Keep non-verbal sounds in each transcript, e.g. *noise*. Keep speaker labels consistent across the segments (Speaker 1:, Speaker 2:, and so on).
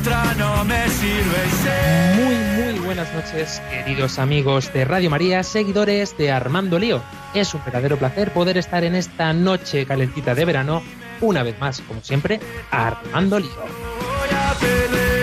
Speaker 1: otra no me sirve
Speaker 2: Muy, muy buenas noches, queridos amigos de Radio María, seguidores de Armando Lío. Es un verdadero placer poder estar en esta noche calentita de verano, una vez más, como siempre, Armando Lío.
Speaker 1: Voy a pelear.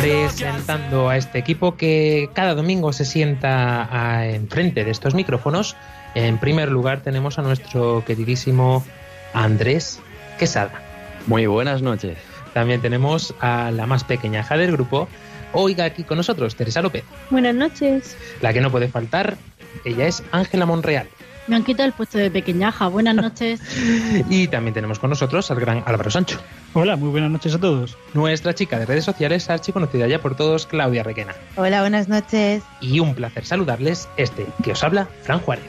Speaker 2: Presentando a este equipo que cada domingo se sienta a- enfrente de estos micrófonos. En primer lugar tenemos a nuestro queridísimo Andrés Quesada.
Speaker 3: Muy buenas noches.
Speaker 2: También tenemos a la más pequeñaja del grupo, oiga aquí con nosotros, Teresa López.
Speaker 4: Buenas noches.
Speaker 2: La que no puede faltar, ella es Ángela Monreal.
Speaker 4: Me han quitado el puesto de pequeñaja. Buenas noches. *laughs*
Speaker 2: Y también tenemos con nosotros al gran Álvaro Sancho.
Speaker 5: Hola, muy buenas noches a todos.
Speaker 2: Nuestra chica de redes sociales, archiconocida ya por todos, Claudia Requena.
Speaker 6: Hola, buenas noches.
Speaker 2: Y un placer saludarles, este que os habla, Fran Juárez.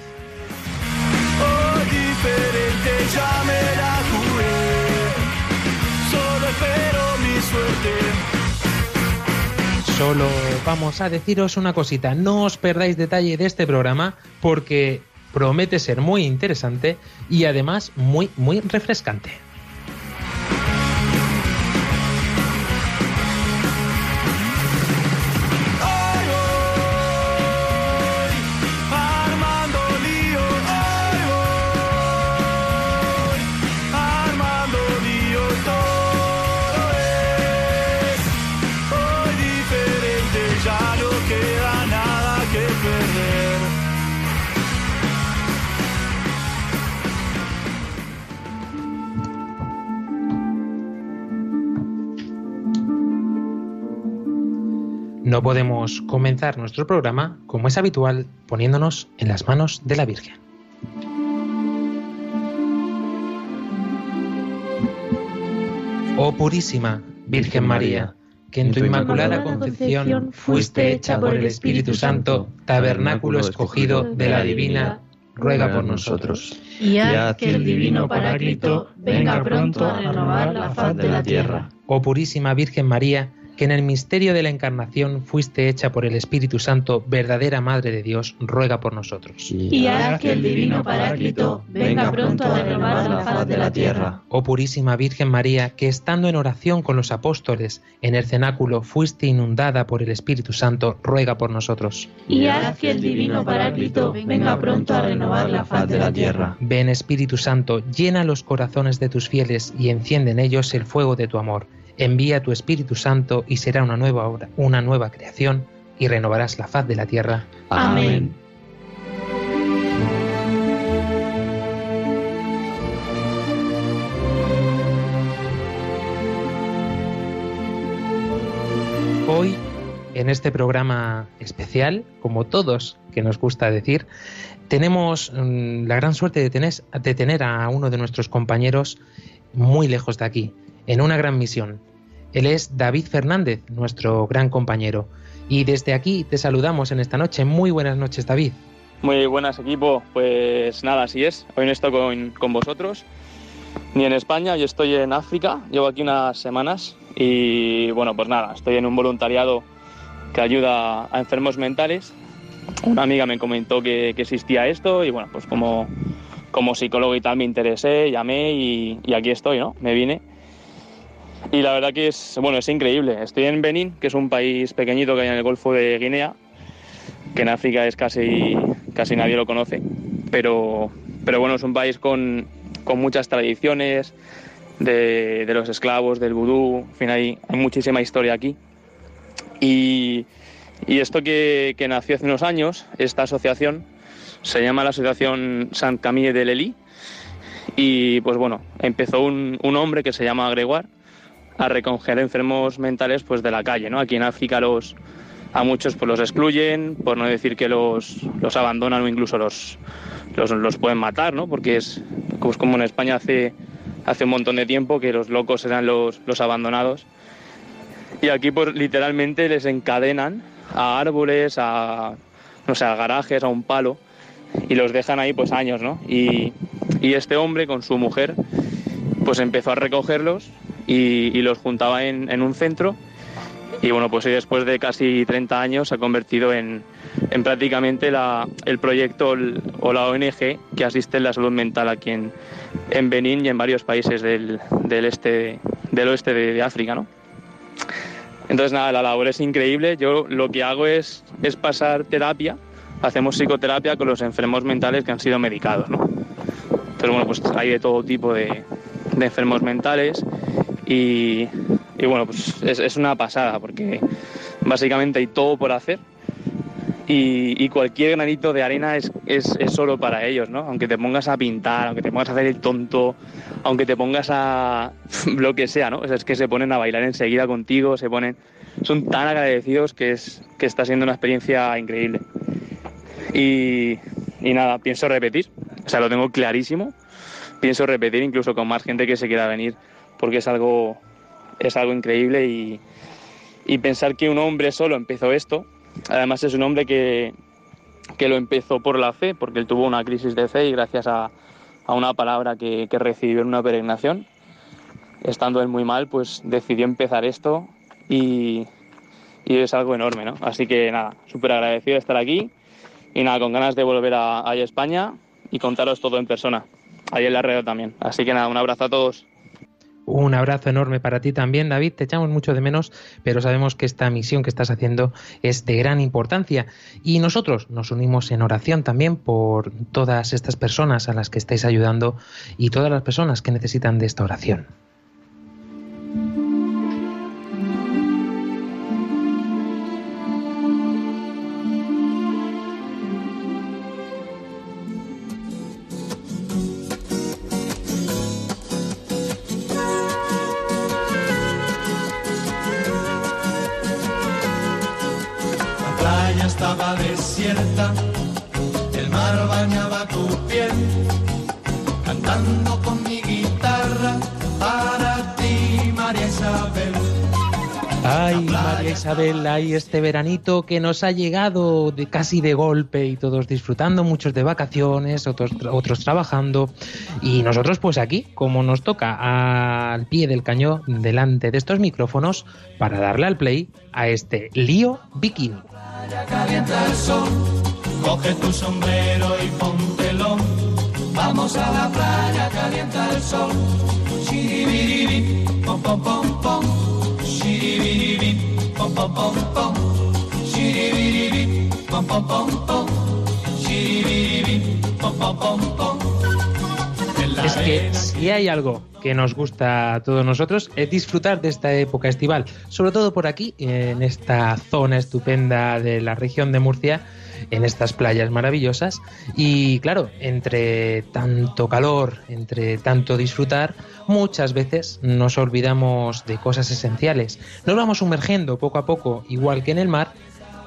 Speaker 1: Hoy diferente ya me la jugué. Solo espero mi suerte.
Speaker 2: Solo vamos a deciros una cosita, no os perdáis detalle de este programa porque promete ser muy interesante y además muy, muy refrescante.
Speaker 1: No
Speaker 2: podemos comenzar nuestro programa, como es habitual, poniéndonos en las manos de la Virgen. Oh purísima Virgen María, que en tu inmaculada concepción fuiste hecha por el Espíritu Santo, tabernáculo escogido de la divina, ruega por nosotros.
Speaker 4: Y haz que el divino Paráclito venga pronto a renovar la faz de la tierra.
Speaker 2: Oh purísima Virgen María, que en el misterio de la encarnación fuiste hecha por el Espíritu Santo, verdadera Madre de Dios, ruega por nosotros.
Speaker 4: Y haz que el divino Paráclito venga pronto a renovar la faz de la tierra.
Speaker 2: Oh purísima Virgen María, que estando en oración con los apóstoles en el cenáculo fuiste inundada por el Espíritu Santo, ruega por nosotros.
Speaker 4: Y haz que el divino Paráclito venga pronto a renovar la faz de la tierra.
Speaker 2: Ven Espíritu Santo, llena los corazones de tus fieles y enciende en ellos el fuego de tu amor. Envía tu Espíritu Santo y será una nueva obra, una nueva creación y renovarás la faz de la tierra.
Speaker 4: Amén.
Speaker 2: Hoy, en este programa especial, como todos que nos gusta decir, tenemos mm, la gran suerte de tener, de tener a uno de nuestros compañeros muy lejos de aquí, en una gran misión. Él es David Fernández, nuestro gran compañero. Y desde aquí te saludamos en esta noche. Muy buenas noches, David.
Speaker 7: Muy buenas equipo, pues nada, así es. Hoy no estoy con, vosotros, ni en España, yo estoy en África, llevo aquí unas semanas y bueno, pues nada, estoy en un voluntariado que ayuda a enfermos mentales. Una amiga me comentó que, que existía esto y bueno, pues como, como psicólogo y tal me interesé, llamé y, y aquí estoy, ¿no? Me vine. Y la verdad que es, bueno, es increíble. Estoy en Benín, que es un país pequeñito que hay en el Golfo de Guinea, que en África es casi, casi nadie lo conoce. Pero, pero bueno, es un país con, con muchas tradiciones de, de los esclavos, del vudú, en fin, hay, hay muchísima historia aquí. Y, Y esto que, que nació hace unos años, esta asociación, se llama la Asociación Saint Camille de Lely. Y pues bueno, empezó un, un hombre que se llama Gregoire a recoger enfermos mentales pues de la calle, ¿no? Aquí en África los a muchos pues los excluyen, por no decir que los, los abandonan o incluso los, los, los pueden matar, ¿no? Porque es pues como en España hace, hace un montón de tiempo que los locos eran los, los abandonados. Y aquí pues literalmente les encadenan a árboles, a no sé, a garajes, a un palo y los dejan ahí pues años, ¿no? Y, y este hombre con su mujer pues empezó a recogerlos y, y los juntaba en, en, un centro y bueno, pues hoy después de casi 30 años se ha convertido en, en prácticamente la, el proyecto o la ONG que asiste en la salud mental aquí en, en Benín y en varios países del, del, este, del oeste de, de África, ¿no? Entonces nada, la labor es increíble. Yo lo que hago es, es pasar terapia, hacemos psicoterapia con los enfermos mentales que han sido medicados, ¿no? Entonces bueno, pues hay de todo tipo de, de enfermos mentales y, bueno, pues es, una pasada porque básicamente hay todo por hacer y, cualquier granito de arena es, es, es, solo para ellos, ¿no? Aunque te pongas a pintar, aunque te pongas a hacer el tonto, aunque te pongas a *laughs* lo que sea, ¿no? Es que se ponen a bailar enseguida contigo, se ponen... Son tan agradecidos que, es, que está siendo una experiencia increíble. Y, y nada, pienso repetir, o sea, lo tengo clarísimo, pienso repetir incluso con más gente que se quiera venir porque es algo, es algo increíble y, y pensar que un hombre solo empezó esto, además es un hombre que, que lo empezó por la fe, porque él tuvo una crisis de fe y gracias a, a una palabra que, que, recibió en una peregrinación, estando él muy mal, pues decidió empezar esto y, y es algo enorme, ¿no? Así que nada, súper agradecido de estar aquí y nada, con ganas de volver a, a España y contaros todo en persona, ahí en la red también. Así que nada, un abrazo a todos.
Speaker 2: Un abrazo enorme para ti también, David. Te echamos mucho de menos, pero sabemos que esta misión que estás haciendo es de gran importancia. Y nosotros nos unimos en oración también por todas estas personas a las que estáis ayudando y todas las personas que necesitan de esta oración.
Speaker 8: María Isabel,
Speaker 2: ay, este veranito que nos ha llegado de casi de golpe y todos disfrutando, muchos de vacaciones, otros, otros trabajando. Y nosotros pues aquí, como nos toca al pie del cañón delante de estos micrófonos para darle al play a este lío bikini. Es que si hay algo que nos gusta a todos nosotros es disfrutar de esta época estival, sobre todo por aquí, en esta zona estupenda de la región de Murcia, en estas playas maravillosas. Y claro, entre tanto calor, entre tanto disfrutar, muchas veces nos olvidamos de cosas esenciales. Nos vamos sumergiendo poco a poco, igual que en el mar,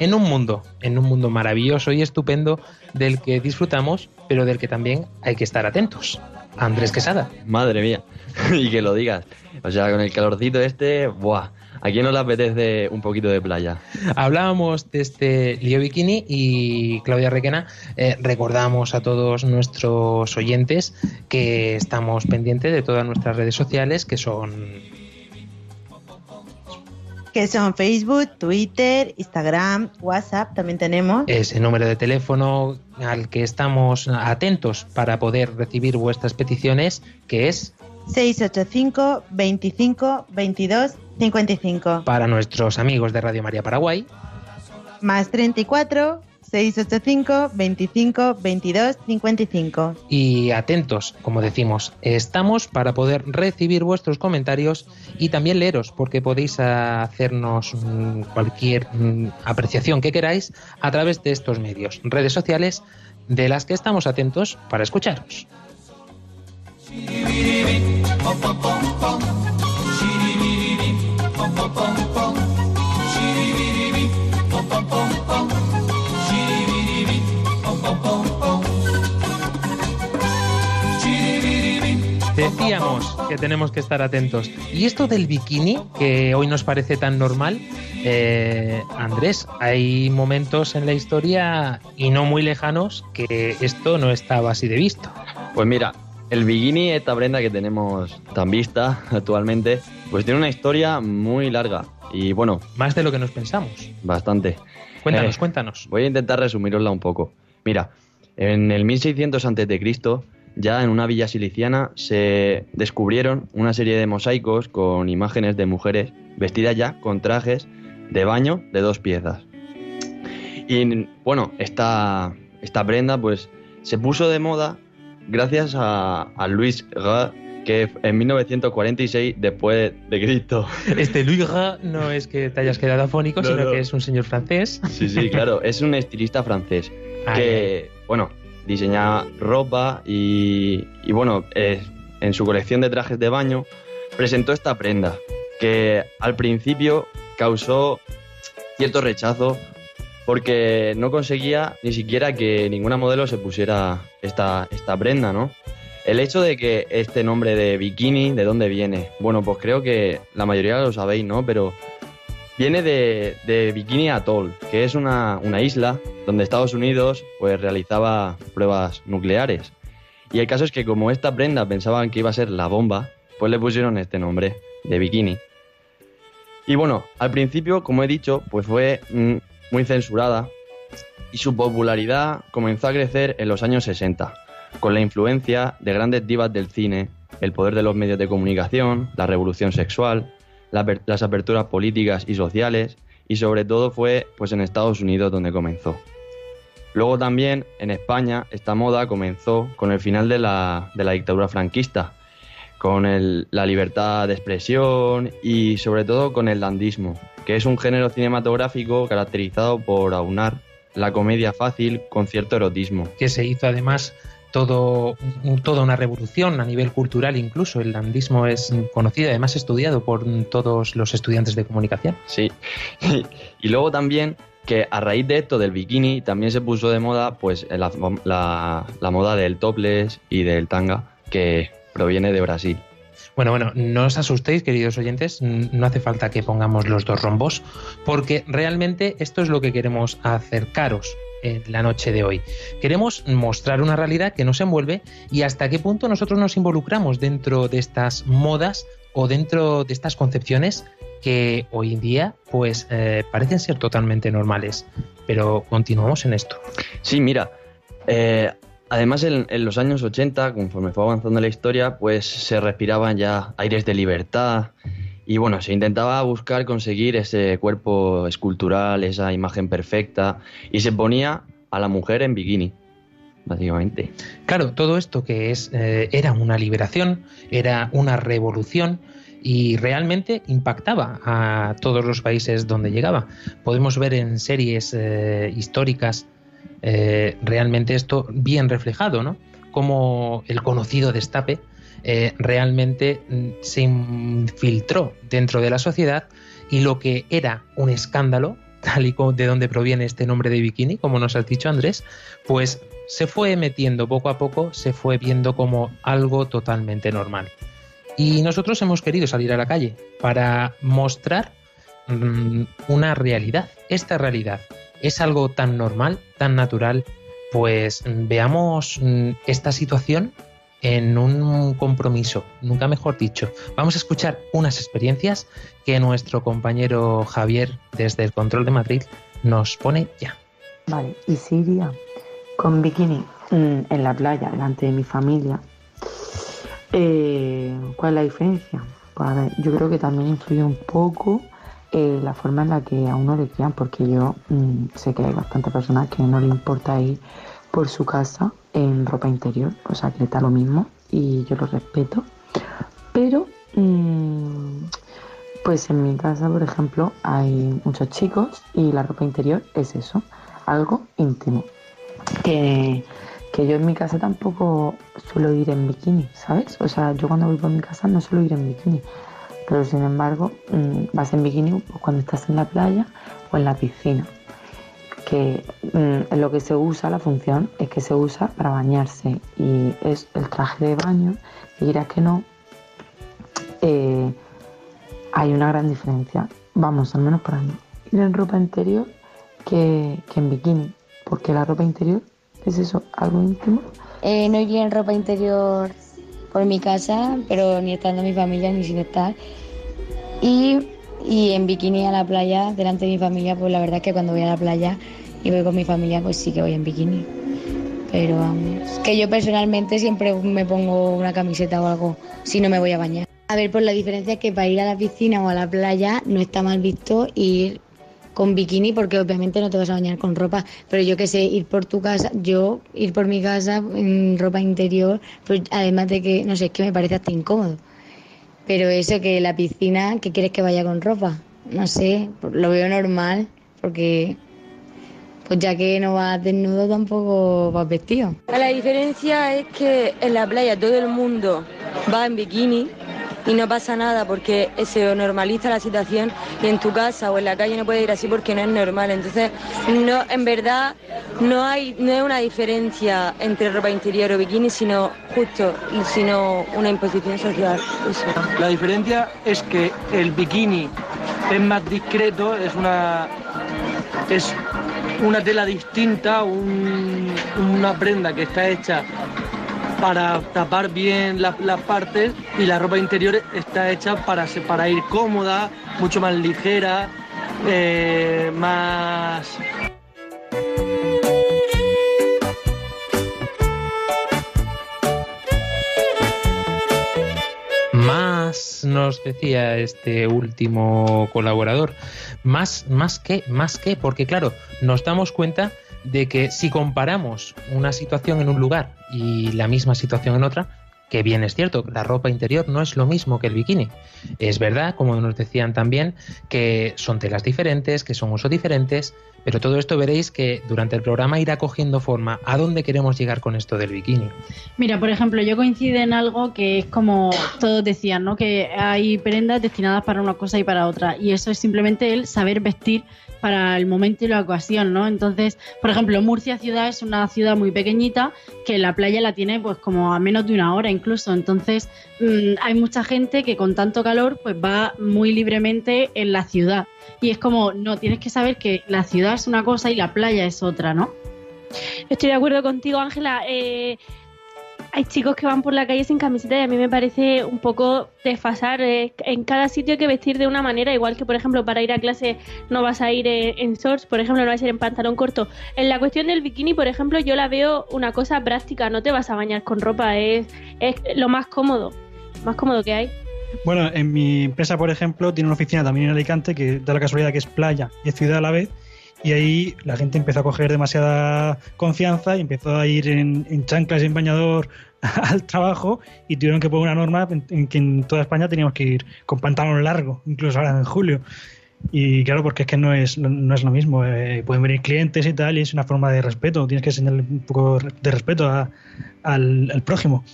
Speaker 2: en un mundo, en un mundo maravilloso y estupendo del que disfrutamos, pero del que también hay que estar atentos. Andrés Quesada.
Speaker 3: Madre mía, *laughs* y que lo digas. O sea, con el calorcito este, ¡buah! ¿A quién no le apetece un poquito de playa?
Speaker 2: Hablábamos de este lío bikini y Claudia Requena eh, recordamos a todos nuestros oyentes que estamos pendientes de todas nuestras redes sociales que son
Speaker 6: que son Facebook, Twitter, Instagram, WhatsApp, también tenemos.
Speaker 2: Ese número de teléfono al que estamos atentos para poder recibir vuestras peticiones, que es
Speaker 6: 685 25 22 55.
Speaker 2: Para nuestros amigos de Radio María Paraguay.
Speaker 6: Más 34 685 25 22 55.
Speaker 2: Y atentos, como decimos, estamos para poder recibir vuestros comentarios y también leeros, porque podéis hacernos mm, cualquier mm, apreciación que queráis a través de estos medios, redes sociales, de las que estamos atentos para escucharos. Decíamos que tenemos que estar atentos. Y esto del bikini, que hoy nos parece tan normal, eh, Andrés, hay momentos en la historia y no muy lejanos que esto no estaba así de visto.
Speaker 3: Pues mira, el bikini, esta prenda que tenemos tan vista actualmente, pues tiene una historia muy larga. Y bueno.
Speaker 2: Más de lo que nos pensamos.
Speaker 3: Bastante.
Speaker 2: Cuéntanos,
Speaker 3: Eh,
Speaker 2: cuéntanos.
Speaker 3: Voy a intentar resumirosla un poco. Mira, en el 1600 a.C., ya en una villa siliciana se descubrieron una serie de mosaicos con imágenes de mujeres vestidas ya con trajes de baño de dos piezas. Y bueno, esta, esta prenda pues se puso de moda gracias a, a Louis Gras, que en 1946 después de Cristo *laughs*
Speaker 2: Este Louis Gras no es que te hayas quedado afónico,
Speaker 3: No,
Speaker 2: sino
Speaker 3: no.
Speaker 2: que es un señor francés.
Speaker 3: Sí, sí, claro. Es un estilista francés *laughs* que, bueno, diseña ropa y, y, bueno, eh, en su colección de trajes de baño presentó esta prenda que al principio causó cierto rechazo porque no conseguía ni siquiera que ninguna modelo se pusiera esta, esta prenda, ¿no? El hecho de que este nombre de bikini, ¿de dónde viene? Bueno, pues creo que la mayoría lo sabéis, ¿no? Pero Viene de, Bikini Atoll, que es una, una isla donde Estados Unidos pues, realizaba pruebas nucleares. Y el caso es que como esta prenda pensaban que iba a ser la bomba, pues le pusieron este nombre, de bikini. Y bueno, al principio, como he dicho, pues fue mm, muy censurada y su popularidad comenzó a crecer en los años 60, con la influencia de grandes divas del cine, el poder de los medios de comunicación, la revolución sexual, la las aperturas políticas y sociales y sobre todo fue pues en Estados Unidos donde comenzó. Luego también en España esta moda comenzó con el final de la, de la dictadura franquista, con el- la libertad de expresión y sobre todo con el dandismo, que es un género cinematográfico caracterizado por aunar la comedia fácil con cierto erotismo.
Speaker 2: que se hizo además todo, un- toda una revolución a nivel cultural incluso. El dandismo es conocido y además estudiado por todos los estudiantes de comunicación.
Speaker 3: Sí. y luego también que a raíz de esto del bikini también se puso de moda pues la, la- la moda del topless y del tanga que proviene de Brasil.
Speaker 2: Bueno, bueno, no os asustéis, queridos oyentes, no hace falta que pongamos los dos rombos, porque realmente esto es lo que queremos acercaros en la noche de hoy. Queremos mostrar una realidad que nos envuelve y hasta qué punto nosotros nos involucramos dentro de estas modas o dentro de estas concepciones que hoy en día pues eh, parecen ser totalmente normales. Pero continuamos en esto.
Speaker 3: Sí, mira, eh, además en, los años 80, conforme fue avanzando la historia, pues se respiraban ya aires de libertad y bueno, se intentaba buscar conseguir ese cuerpo escultural, esa imagen perfecta y se ponía a la mujer en bikini, básicamente.
Speaker 2: Claro, todo esto que es eh, era una liberación, era una revolución y realmente impactaba a todos los países donde llegaba. Podemos ver en series eh, históricas eh, realmente esto bien reflejado, ¿no? Como el conocido destape eh, realmente mm, se infiltró dentro de la sociedad y lo que era un escándalo, *laughs* tal y como de donde proviene este nombre de bikini, como nos has dicho Andrés, pues se fue metiendo poco a poco, se fue viendo como algo totalmente normal. Y nosotros hemos querido salir a la calle para mostrar mm, una realidad. Esta realidad es algo tan normal, tan natural, pues mm, veamos esta situación en un compromiso, nunca mejor dicho. Vamos a escuchar unas experiencias que nuestro compañero Javier desde el Control de Madrid nos pone ya.
Speaker 9: Vale, y si iría con bikini mm, en la playa delante de mi familia, eh, ¿cuál es la diferencia? Pues a ver, yo creo que también influye un poco eh, la forma en la que a uno le crían, porque yo mm, sé que hay bastantes personas que no le importa ir por su casa en ropa interior, o sea que está lo mismo y yo lo respeto. Pero, mm, pues en mi casa, por ejemplo, hay muchos chicos y la ropa interior es eso, algo íntimo. Que, que yo en mi casa tampoco suelo ir en bikini, ¿sabes? O sea, yo cuando voy por mi casa no suelo ir en bikini. Pero sin embargo, mm, vas en bikini cuando estás en la playa o en la piscina. Que mm, lo que se usa, la función, es que se usa para bañarse. Y es el traje de baño, y dirás que no, eh, hay una gran diferencia. Vamos, al menos para mí. Ir en ropa interior que, que en bikini. Porque la ropa interior es eso, algo íntimo.
Speaker 10: Eh, no iría en ropa interior por mi casa, pero ni estando mi familia ni sin estar. Y, y en bikini a la playa, delante de mi familia, pues la verdad es que cuando voy a la playa y voy con mi familia, pues sí que voy en bikini. Pero vamos, que yo personalmente siempre me pongo una camiseta o algo si no me voy a bañar. A ver, por la diferencia es que para ir a la piscina o a la playa no está mal visto ir con bikini porque obviamente no te vas a bañar con ropa, pero yo que sé, ir por tu casa, yo ir por mi casa en ropa interior, pues además de que, no sé, es que me parece hasta incómodo. Pero eso que la piscina, que quieres que vaya con ropa? No sé, lo veo normal porque pues ya que no vas desnudo tampoco vas vestido.
Speaker 11: La diferencia es que en la playa todo el mundo va en bikini y no pasa nada porque se normaliza la situación y en tu casa o en la calle no puedes ir así porque no es normal. Entonces, no, en verdad no hay no es una diferencia entre ropa interior o bikini, sino justo, sino una imposición social.
Speaker 12: La diferencia es que el bikini es más discreto, es una es una tela distinta, una prenda que está hecha para tapar bien las, partes y la ropa interior está hecha para, para ir cómoda, mucho más ligera, eh, más...
Speaker 2: Más nos decía este último colaborador, más, más que, más que, porque claro, nos damos cuenta de que si comparamos una situación en un lugar y la misma situación en otra, que bien es cierto, la ropa interior no es lo mismo que el bikini. Es verdad, como nos decían también, que son telas diferentes, que son usos diferentes, pero todo esto veréis que durante el programa irá cogiendo forma. ¿A dónde queremos llegar con esto del bikini?
Speaker 13: Mira, por ejemplo, yo coincido en algo que es como todos decían, ¿no? Que hay prendas destinadas para una cosa y para otra. Y eso es simplemente el saber vestir para el momento y la ocasión, ¿no? Entonces, por ejemplo, Murcia ciudad es una ciudad muy pequeñita que la playa la tiene pues como a menos de una hora incluso. Entonces, mm, hay mucha gente que con tanto calor pues va muy libremente en la ciudad. Y es como, no, tienes que saber que la ciudad es una cosa y la playa es otra, ¿no?
Speaker 4: Estoy de acuerdo contigo, Ángela. Eh, hay chicos que van por la calle sin camiseta y a mí me parece un poco desfasar. Eh, en cada sitio hay que vestir de una manera, igual que por ejemplo para ir a clase no vas a ir en, shorts, por ejemplo no vas a ir en pantalón corto. En la cuestión del bikini, por ejemplo, yo la veo una cosa práctica, no te vas a bañar con ropa, es, es lo más cómodo, más cómodo que hay.
Speaker 5: Bueno, en mi empresa, por ejemplo, tiene una oficina también en Alicante que da la casualidad que es playa y es ciudad a la vez y ahí la gente empezó a coger demasiada confianza y empezó a ir en, chanclas y en bañador *laughs* al trabajo y tuvieron que poner una norma en, que en toda España teníamos que ir con pantalón largo, incluso ahora en julio. Y claro, porque es que no es, no es lo mismo. Eh, pueden venir clientes y tal, y es una forma de respeto. Tienes que enseñarle un poco de respeto al, al prójimo.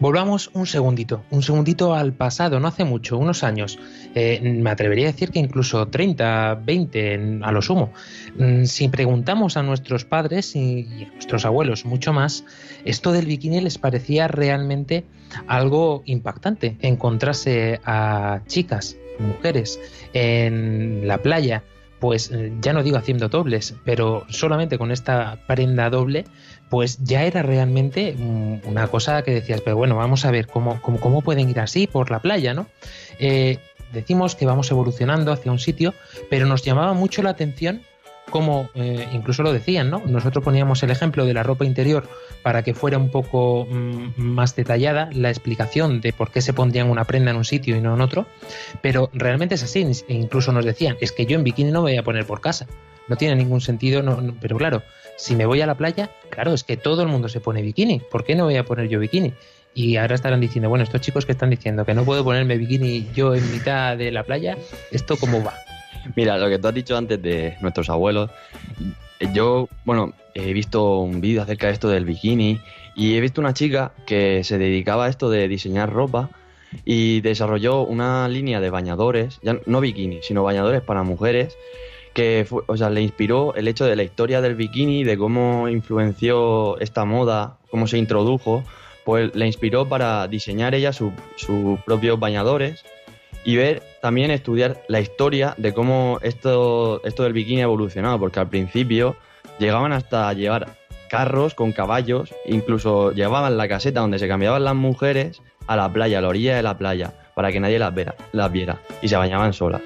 Speaker 2: Volvamos un segundito, un segundito al pasado, no hace mucho, unos años. Eh, me atrevería a decir que incluso 30, 20 a lo sumo. Mm, si preguntamos a nuestros padres y a nuestros abuelos mucho más, esto del bikini les parecía realmente algo impactante. Encontrarse a chicas, mujeres, en la playa, pues eh, ya no digo haciendo dobles, pero solamente con esta prenda doble, pues ya era realmente mm, una cosa que decías, pero bueno, vamos a ver cómo, cómo, pueden ir así por la playa, ¿no? Eh, decimos que vamos evolucionando hacia un sitio, pero nos llamaba mucho la atención como eh, incluso lo decían, ¿no? Nosotros poníamos el ejemplo de la ropa interior para que fuera un poco mm, más detallada la explicación de por qué se pondrían una prenda en un sitio y no en otro, pero realmente es así, e incluso nos decían, es que yo en bikini no me voy a poner por casa, no tiene ningún sentido, no, pero claro, si me voy a la playa, claro, es que todo el mundo se pone bikini, ¿por qué no voy a poner yo bikini? Y ahora estarán diciendo, bueno, estos chicos que están diciendo que no puedo ponerme bikini yo en mitad de la playa, ¿esto cómo va?
Speaker 3: Mira, lo que tú has dicho antes de nuestros abuelos, yo, bueno, he visto un vídeo acerca de esto del bikini y he visto una chica que se dedicaba a esto de diseñar ropa y desarrolló una línea de bañadores, ya no bikini, sino bañadores para mujeres que o sea, le inspiró el hecho de la historia del bikini, de cómo influenció esta moda, cómo se introdujo, pues le inspiró para diseñar ella sus propios bañadores y ver también estudiar la historia de cómo esto, esto del bikini ha evolucionado, porque al principio llegaban hasta llevar carros con caballos, incluso llevaban la caseta donde se cambiaban las mujeres a la playa, a la orilla de la playa, para que nadie las, las viera y se bañaban solas.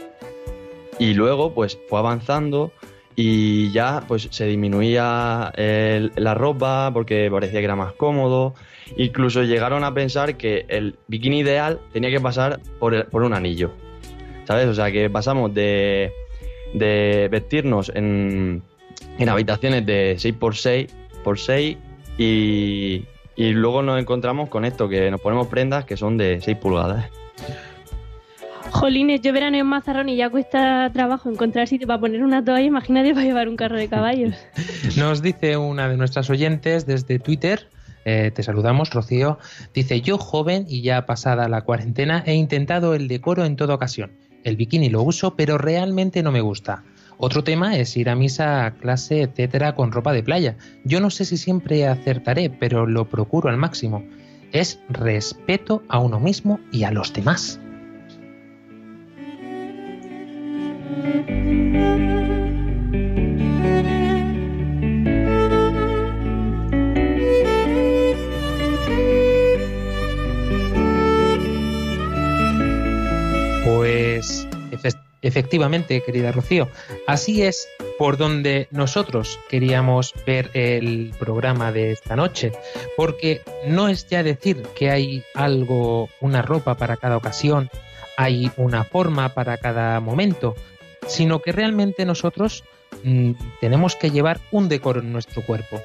Speaker 3: Y luego pues fue avanzando y ya pues se disminuía la ropa porque parecía que era más cómodo. Incluso llegaron a pensar que el bikini ideal tenía que pasar por, por un anillo. ¿Sabes? O sea que pasamos de, de vestirnos en, en habitaciones de 6x6 por 6 y, y luego nos encontramos con esto, que nos ponemos prendas que son de 6 pulgadas.
Speaker 4: Jolines, yo verano en Mazarrón y ya cuesta trabajo encontrar sitio para poner una toalla, imagínate para llevar un carro de caballos. *laughs*
Speaker 2: Nos dice una de nuestras oyentes desde Twitter, eh, te saludamos, Rocío, dice, yo joven y ya pasada la cuarentena he intentado el decoro en toda ocasión. El bikini lo uso, pero realmente no me gusta. Otro tema es ir a misa, clase, etcétera, con ropa de playa. Yo no sé si siempre acertaré, pero lo procuro al máximo. Es respeto a uno mismo y a los demás. Pues efectivamente, querida Rocío, así es por donde nosotros queríamos ver el programa de esta noche, porque no es ya decir que hay algo, una ropa para cada ocasión, hay una forma para cada momento, sino que realmente nosotros mm, tenemos que llevar un decoro en nuestro cuerpo.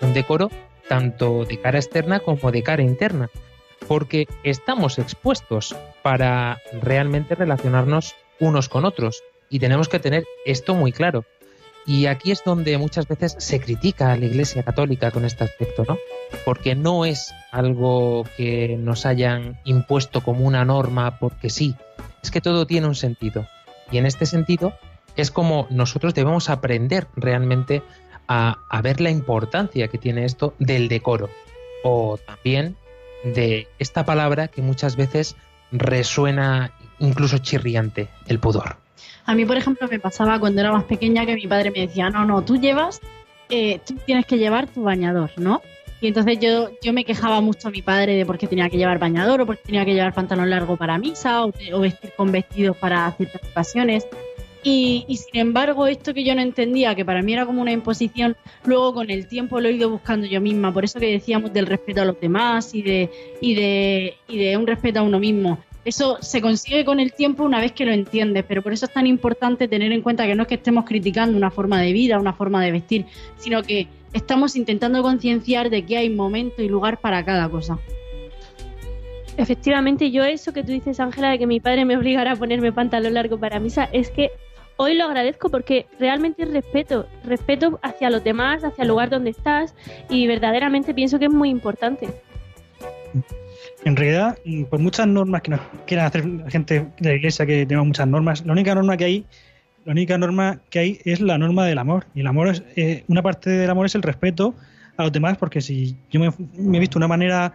Speaker 2: Un decoro tanto de cara externa como de cara interna, porque estamos expuestos para realmente relacionarnos unos con otros y tenemos que tener esto muy claro. Y aquí es donde muchas veces se critica a la Iglesia Católica con este aspecto, ¿no? Porque no es algo que nos hayan impuesto como una norma porque sí, es que todo tiene un sentido. Y en este sentido es como nosotros debemos aprender realmente a, a ver la importancia que tiene esto del decoro o también de esta palabra que muchas veces resuena incluso chirriante, el pudor.
Speaker 13: A mí, por ejemplo, me pasaba cuando era más pequeña que mi padre me decía, no, no, tú llevas, eh, tú tienes que llevar tu bañador, ¿no? Y entonces yo, yo me quejaba mucho a mi padre de por qué tenía que llevar bañador o por qué tenía que llevar pantalón largo para misa o, vestir con vestidos para ciertas ocasiones. Y, y, sin embargo, esto que yo no entendía, que para mí era como una imposición, luego con el tiempo lo he ido buscando yo misma. Por eso que decíamos del respeto a los demás y de, y de, y de un respeto a uno mismo. Eso se consigue con el tiempo una vez que lo entiendes, pero por eso es tan importante tener en cuenta que no es que estemos criticando una forma de vida, una forma de vestir, sino que estamos intentando concienciar de que hay momento y lugar para cada cosa.
Speaker 4: Efectivamente, yo eso que tú dices, Ángela, de que mi padre me obligara a ponerme pantalón largo para misa, es que hoy lo agradezco porque realmente respeto, respeto hacia los demás, hacia el lugar donde estás y verdaderamente pienso que es muy importante
Speaker 5: en realidad, mm, por muchas normas que nos quieran hacer la gente de la iglesia, que tenemos muchas normas, la única norma que hay, la única norma que hay es la norma del amor. Y el amor es, eh, una parte del amor es el respeto a los demás, porque si yo me, he visto de una manera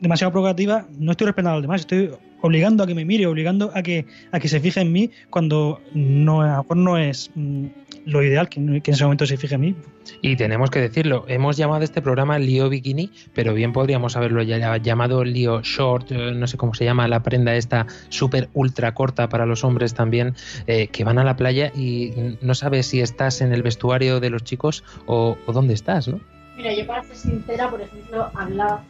Speaker 5: demasiado provocativa, no estoy respetando a los demás, estoy obligando a que me mire, obligando a que, a que se fije en mí cuando no, no es mm, lo ideal, que, que en ese momento se fije en mí.
Speaker 2: Y tenemos que decirlo, hemos llamado a este programa lío bikini, pero bien podríamos haberlo ya llamado lío short, eh, no sé cómo se llama la prenda esta súper ultra corta para los hombres también, eh, que van a la playa y no sabes si estás en el vestuario de los chicos o, o dónde estás, ¿no?
Speaker 13: Mira, yo para ser sincera, por ejemplo, hablaba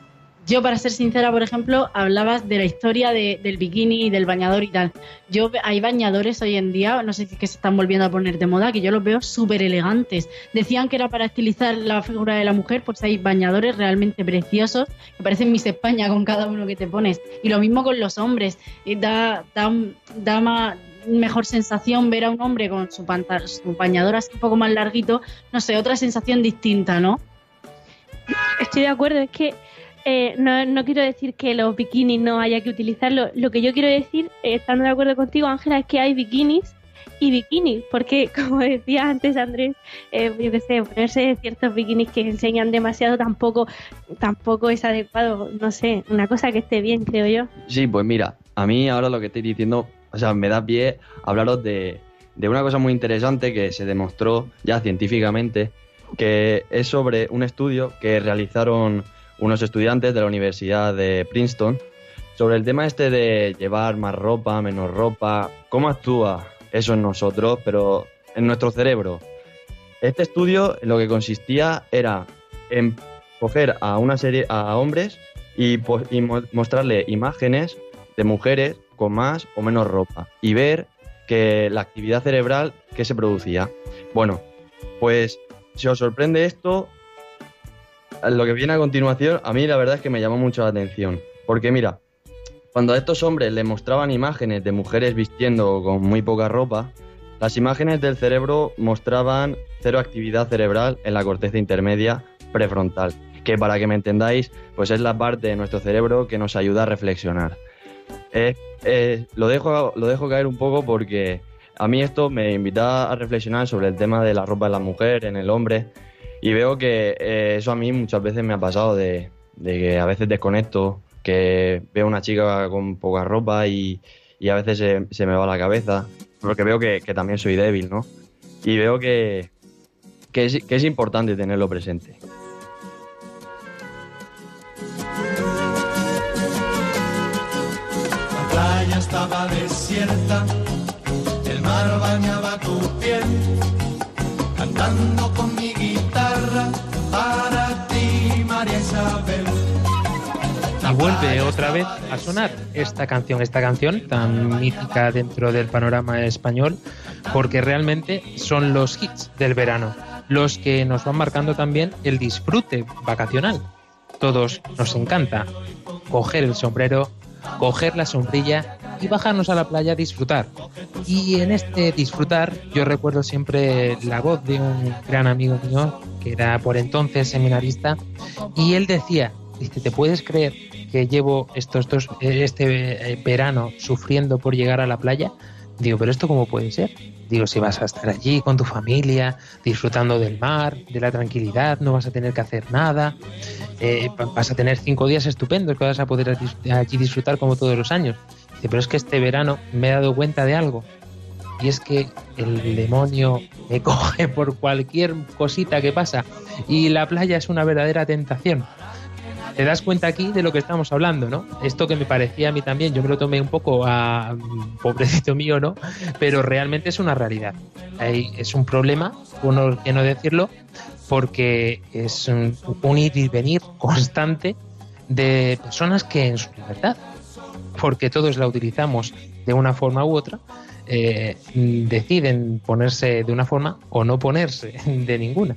Speaker 13: yo, para ser sincera, por ejemplo, hablabas de la historia de- del bikini y del bañador y tal. Yo hay bañadores hoy en día, no sé si es que se están volviendo a poner de moda, que yo los veo súper elegantes. Decían que era para estilizar la figura de la mujer, pues hay bañadores realmente preciosos que parecen Miss España con cada uno que te pones. Y lo mismo con los hombres. Da, da, da más mejor sensación ver a un hombre con su, su bañador así un poco más larguito, no sé, otra sensación distinta, ¿no?
Speaker 4: Estoy de acuerdo, es que eh, no, no quiero decir que los bikinis no haya que utilizarlos. Lo que yo quiero decir, eh, estando de acuerdo contigo, Ángela, es que hay bikinis y bikinis, porque *laughs* como decía antes Andrés, eh, yo qué sé, ponerse ciertos bikinis que enseñan demasiado tampoco, tampoco es adecuado, no sé, una cosa que esté bien, creo yo.
Speaker 3: Sí, pues mira, a mí ahora lo que estoy diciendo, o sea, me da pie hablaros de, de una cosa muy interesante que se demostró ya científicamente, que es sobre un estudio que realizaron unos estudiantes de la Universidad de Princeton sobre el tema este de llevar más ropa, menos ropa, cómo actúa eso en nosotros, pero en nuestro cerebro. Este estudio lo que consistía era en coger a una serie a hombres y, y mo- mostrarle imágenes de mujeres con más o menos ropa y ver que la actividad cerebral que se producía. Bueno, pues si os sorprende esto, lo que viene a continuación, a mí la verdad es que me llamó mucho la atención. Porque mira, cuando a estos hombres les mostraban imágenes de mujeres vistiendo con muy poca ropa, las imágenes del cerebro mostraban cero actividad cerebral en la corteza intermedia prefrontal, que para que me entendáis, pues es la parte de nuestro cerebro que nos ayuda a reflexionar. Eh, eh, lo, dejo, lo dejo caer un poco porque a mí esto me invita a reflexionar sobre el tema de la ropa de la mujer, en el hombre, y veo que eh, eso a mí muchas veces me ha pasado de, de que a veces desconecto, que veo una chica con poca ropa y, y a veces se, se me va la cabeza, porque veo que, que también soy débil, ¿no? Y veo que, que, es, que es importante tenerlo presente.
Speaker 8: La playa estaba desierta, el mar bañaba tu piel, cantando con mi guitarra para ti, María Isabel.
Speaker 2: Y vuelve otra vez a sonar esta canción, esta canción tan mítica dentro del panorama español, porque realmente son los hits del verano, los que nos van marcando también el disfrute vacacional. Todos nos encanta coger el sombrero, coger la sombrilla y bajarnos a la playa a disfrutar. Y en este disfrutar yo recuerdo siempre la voz de un gran amigo mío, que era por entonces seminarista, y él decía, dice, ¿te puedes creer que llevo estos dos, este eh, verano sufriendo por llegar a la playa? Digo, ¿pero esto cómo puede ser? Digo, si vas a estar allí con tu familia, disfrutando del mar, de la tranquilidad, no vas a tener que hacer nada, eh, va- vas a tener cinco días estupendos que vas a poder allí disfrutar como todos los años. Dice, pero es que este verano me he dado cuenta de algo. Y es que el demonio me *laughs* coge por cualquier cosita que pasa. Y la playa es una verdadera tentación. Te das cuenta aquí de lo que estamos hablando, ¿no? Esto que me parecía a mí también, yo me lo tomé un poco a mm, pobrecito mío, ¿no? Pero realmente es una realidad. Es un problema, uno que no decirlo, porque es un, un ir y venir constante de personas que en su libertad, porque todos la utilizamos de una forma u otra, eh, deciden ponerse de una forma o no ponerse *laughs* de ninguna.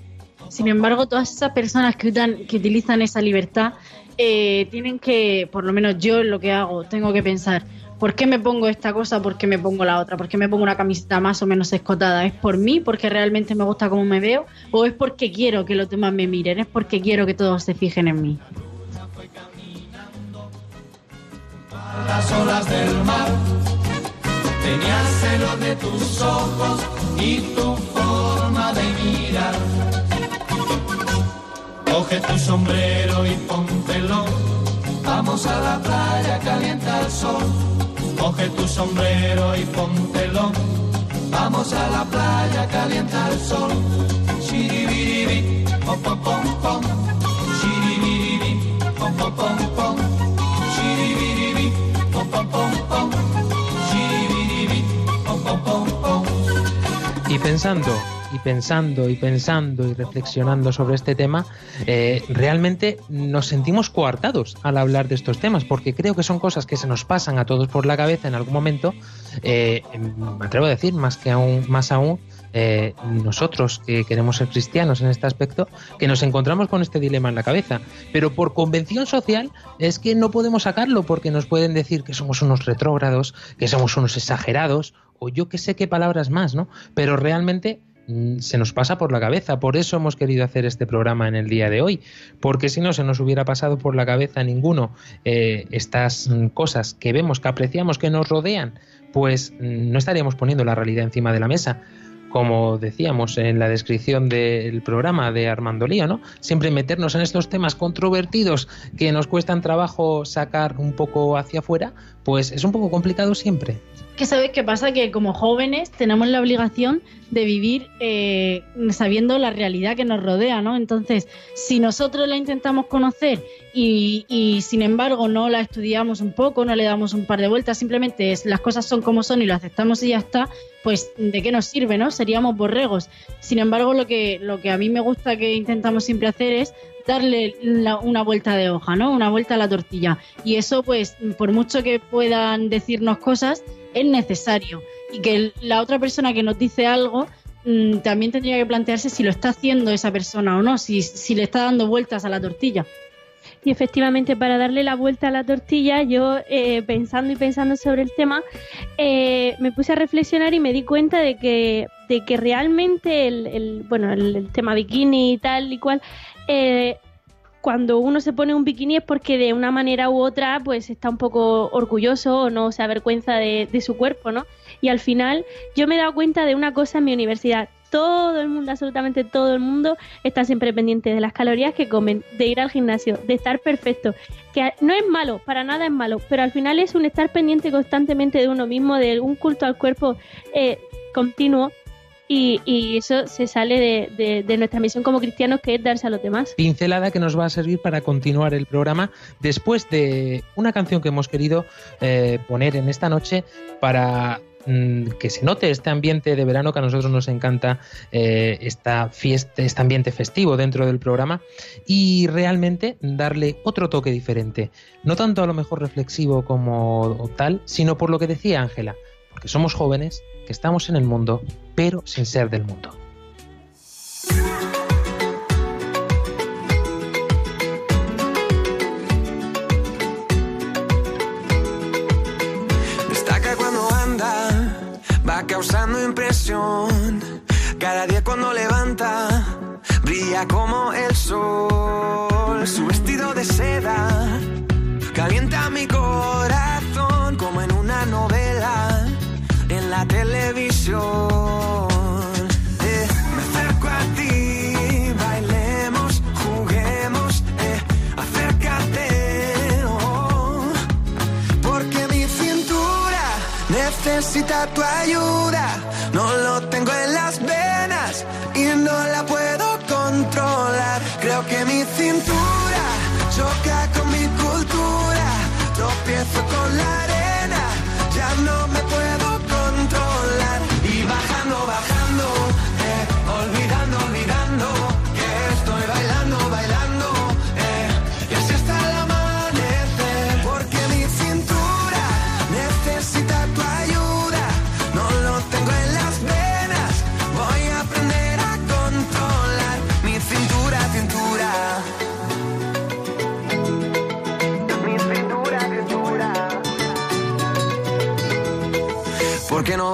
Speaker 13: Sin embargo, todas esas personas que, utan- que utilizan esa libertad eh, tienen que, por lo menos yo lo que hago, tengo que pensar, ¿por qué me pongo esta cosa? ¿Por qué me pongo la otra? ¿Por qué me pongo una camiseta más o menos escotada? ¿Es por mí? ¿Porque realmente me gusta cómo me veo? ¿O es porque quiero que los demás me miren? ¿Es porque quiero que todos se fijen en mí?
Speaker 8: las olas del mar. Tenía celo de tus ojos y tu forma de mirar. Coge tu sombrero y póntelo. Vamos a la playa, calienta el sol. Coge tu sombrero y póntelo. Vamos a la playa, calienta el sol. Shiribiribi, pom pom pom
Speaker 2: pensando, y pensando, y pensando, y reflexionando sobre este tema, eh, realmente nos sentimos coartados al hablar de estos temas, porque creo que son cosas que se nos pasan a todos por la cabeza en algún momento. eh, me atrevo a decir, más que aún, más aún, eh, nosotros que queremos ser cristianos en este aspecto, que nos encontramos con este dilema en la cabeza. Pero por convención social es que no podemos sacarlo porque nos pueden decir que somos unos retrógrados, que somos unos exagerados, o yo que sé qué palabras más, ¿no? Pero realmente mm, se nos pasa por la cabeza. Por eso hemos querido hacer este programa en el día de hoy. Porque si no se nos hubiera pasado por la cabeza ninguno eh, estas mm, cosas que vemos, que apreciamos, que nos rodean, pues mm, no estaríamos poniendo la realidad encima de la mesa como decíamos en la descripción del programa de Armando Lío, ¿no? Siempre meternos en estos temas controvertidos que nos cuestan trabajo sacar un poco hacia afuera, pues es un poco complicado siempre.
Speaker 13: Que sabes qué pasa que como jóvenes tenemos la obligación de vivir eh, sabiendo la realidad que nos rodea, ¿no? Entonces, si nosotros la intentamos conocer y, y, sin embargo no la estudiamos un poco, no le damos un par de vueltas, simplemente es, las cosas son como son y lo aceptamos y ya está, pues ¿de qué nos sirve, no? Seríamos borregos. Sin embargo, lo que, lo que a mí me gusta que intentamos siempre hacer es darle la- una vuelta de hoja, ¿no? Una vuelta a la tortilla. Y eso, pues, por mucho que puedan decirnos cosas, es necesario. Y que la otra persona que nos dice algo mm, también tendría que plantearse si lo está haciendo esa persona o no, si, si le está dando vueltas a la tortilla.
Speaker 4: Y efectivamente, para darle la vuelta a la tortilla, yo eh, pensando y pensando sobre el tema, eh, me puse a reflexionar y me di cuenta de que, de que realmente el, el- bueno, el, el tema bikini y tal y cual, eh, cuando uno se pone un bikini es porque de una manera u otra pues está un poco orgulloso o no se avergüenza de, su cuerpo, ¿no? Y al final yo me he dado cuenta de una cosa en mi universidad. Todo el mundo, absolutamente todo el mundo, está siempre pendiente de las calorías que comen, de ir al gimnasio, de estar perfecto. Que no es malo, para nada es malo, pero al final es un estar pendiente constantemente de uno mismo, de un culto al cuerpo eh, continuo. Y, y eso se sale de, de- de nuestra misión como cristianos, que es darse a los demás.
Speaker 2: pincelada que nos va a servir para continuar el programa después de una canción que hemos querido eh, poner en esta noche para mm, que se note este ambiente de verano que a nosotros nos encanta eh, esta fiesta, este ambiente festivo dentro del programa y realmente darle otro toque diferente, no tanto a lo mejor reflexivo como tal, sino por lo que decía Ángela, porque somos jóvenes, que estamos en el mundo, pero sin ser del mundo.
Speaker 14: Destaca cuando anda, va causando impresión. Cada día cuando levanta, brilla como el sol. Su vestido de seda calienta mi corazón como en una novela en la televisión. Eh, me acerco a ti, bailemos, juguemos, eh, acércate. oh. Porque mi cintura necesita tu ayuda. No lo tengo en las venas y no la puedo controlar. Creo que mi cintura choca con mi cultura. Tropiezo con la arena, ya no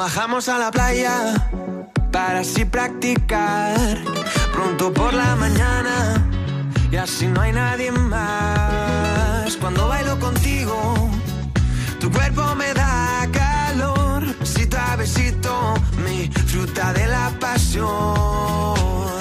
Speaker 14: bajamos a la playa para así practicar pronto por la mañana y así no hay nadie más. Cuando bailo contigo, tu cuerpo me da calor, besito a besito, mi fruta de la pasión.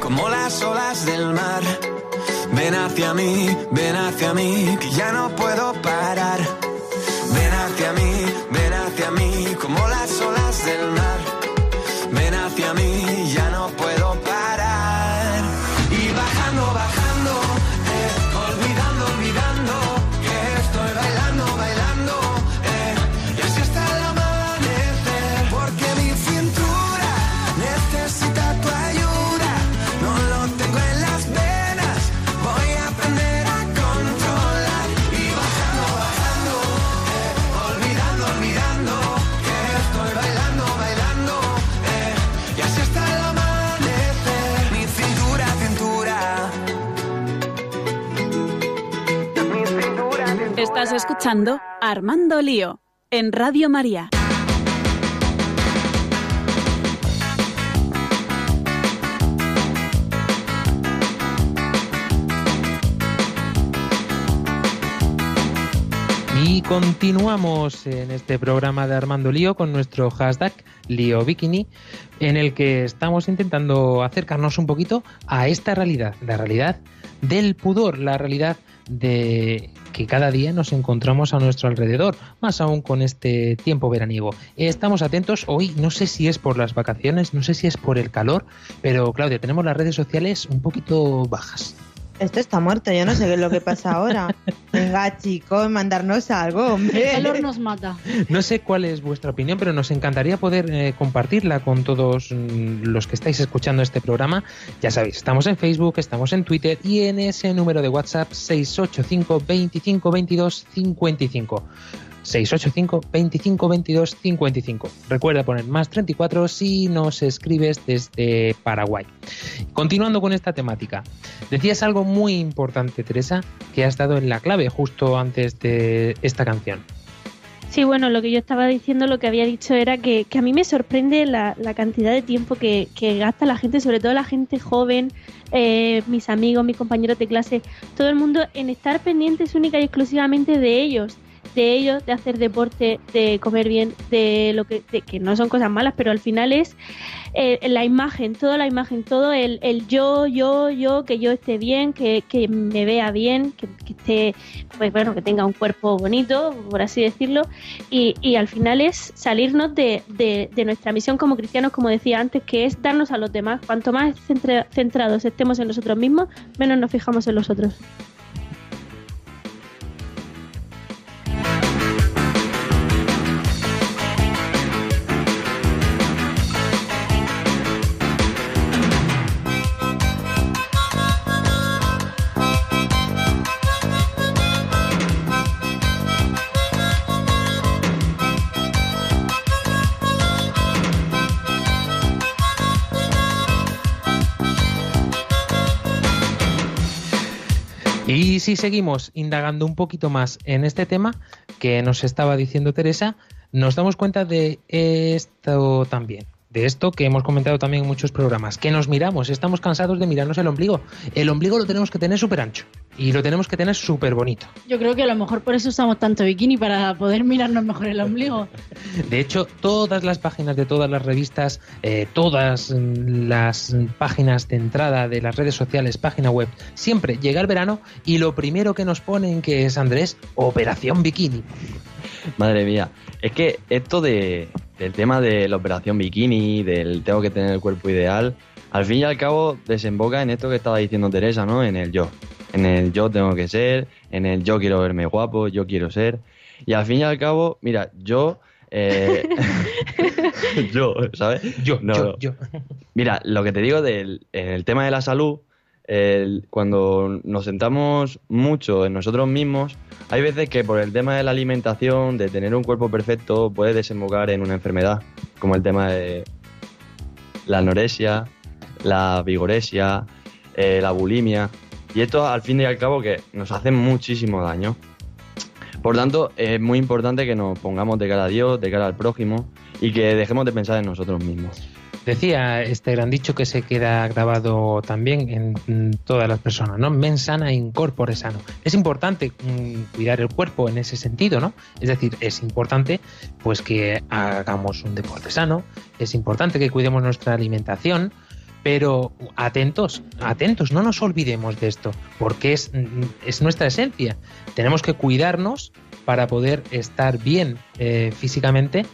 Speaker 14: Como las olas del mar. Ven hacia mí, ven hacia mí, que ya no puedo parar.
Speaker 15: Armando Lío en Radio María.
Speaker 2: Y continuamos en este programa de Armando Lío con nuestro hashtag Lío Bikini, en el que estamos intentando acercarnos un poquito a esta realidad, la realidad del pudor, la realidad de que cada día nos encontramos a nuestro alrededor, más aún con este tiempo veraniego. Estamos atentos hoy, no sé si es por las vacaciones, no sé si es por el calor, pero Claudia, tenemos las redes sociales un poquito bajas.
Speaker 6: Esto está muerto, yo no sé qué es lo que pasa ahora. *laughs* Venga, chicos, mandarnos algo, hombre.
Speaker 13: El calor nos mata.
Speaker 2: No sé cuál es vuestra opinión, pero nos encantaría poder eh, compartirla con todos mm, los que estáis escuchando este programa. Ya sabéis, estamos en Facebook, estamos en Twitter y en ese número de WhatsApp 685 25 22 55. 685 25 22 55. Recuerda poner más 34 si nos escribes desde Paraguay. Continuando con esta temática, decías algo muy importante, Teresa, que has dado en la clave justo antes de esta canción.
Speaker 4: Sí, bueno, lo que yo estaba diciendo, lo que había dicho era que, a mí me sorprende la, cantidad de tiempo que, que gasta la gente, sobre todo la gente joven, eh, mis amigos, mis compañeros de clase, todo el mundo en estar pendientes única y exclusivamente de ellos, de ellos, de hacer deporte, de comer bien, de lo que, de, que no son cosas malas, pero al final es eh, la imagen, toda la imagen, todo el, el yo, yo, yo, que yo esté bien, que, que me vea bien, que, que esté, pues bueno, que tenga un cuerpo bonito, por así decirlo, y, y al final es salirnos de, de, de nuestra misión como cristianos, como decía antes, que es darnos a los demás. Cuanto más centra- centrados estemos en nosotros mismos, menos nos fijamos en los otros.
Speaker 2: Y si seguimos indagando un poquito más en este tema que nos estaba diciendo Teresa, nos damos cuenta de esto también. De esto que hemos comentado también en muchos programas, que nos miramos, estamos cansados de mirarnos el ombligo. El ombligo lo tenemos que tener súper ancho y lo tenemos que tener súper bonito.
Speaker 13: Yo creo que a lo mejor por eso usamos tanto bikini para poder mirarnos mejor el ombligo. *laughs*
Speaker 2: De hecho, todas las páginas de todas las revistas, eh, todas las páginas de entrada de las redes sociales, página web, siempre llega el verano y lo primero que nos ponen que es Andrés, Operación Bikini.
Speaker 3: Madre mía, es que esto de, del tema de la operación bikini, del tengo que tener el cuerpo ideal, al fin y al cabo desemboca en esto que estaba diciendo Teresa, ¿no? En el yo. En el yo tengo que ser, en el yo quiero verme guapo, yo quiero ser. Y al fin y al cabo, mira, yo... eh, *laughs* *laughs* yo, ¿sabes?
Speaker 2: Yo,
Speaker 3: No,
Speaker 2: yo,
Speaker 3: no.
Speaker 2: yo.
Speaker 3: Mira, lo que te digo del, en el tema de la salud, el- cuando nos sentamos mucho en nosotros mismos, hay veces que por el tema de la alimentación, de tener un cuerpo perfecto, puede desembocar en una enfermedad, como el tema de... la anorexia, la vigoresia, eh, la bulimia. Y esto al fin y al cabo que nos hace muchísimo daño. Por tanto, es muy importante que nos pongamos de cara a Dios, de cara al prójimo y que dejemos de pensar en nosotros mismos.
Speaker 2: Decía este gran dicho que se queda grabado también en todas las personas, ¿no? Mens sana in corpore sano. Es importante mm, cuidar el cuerpo en ese sentido, ¿no? Es decir, es importante pues que hagamos un deporte sano, es importante que cuidemos nuestra alimentación, pero atentos, atentos, no nos olvidemos de esto, porque es, mm, es nuestra esencia. Tenemos que cuidarnos para poder estar bien eh, físicamente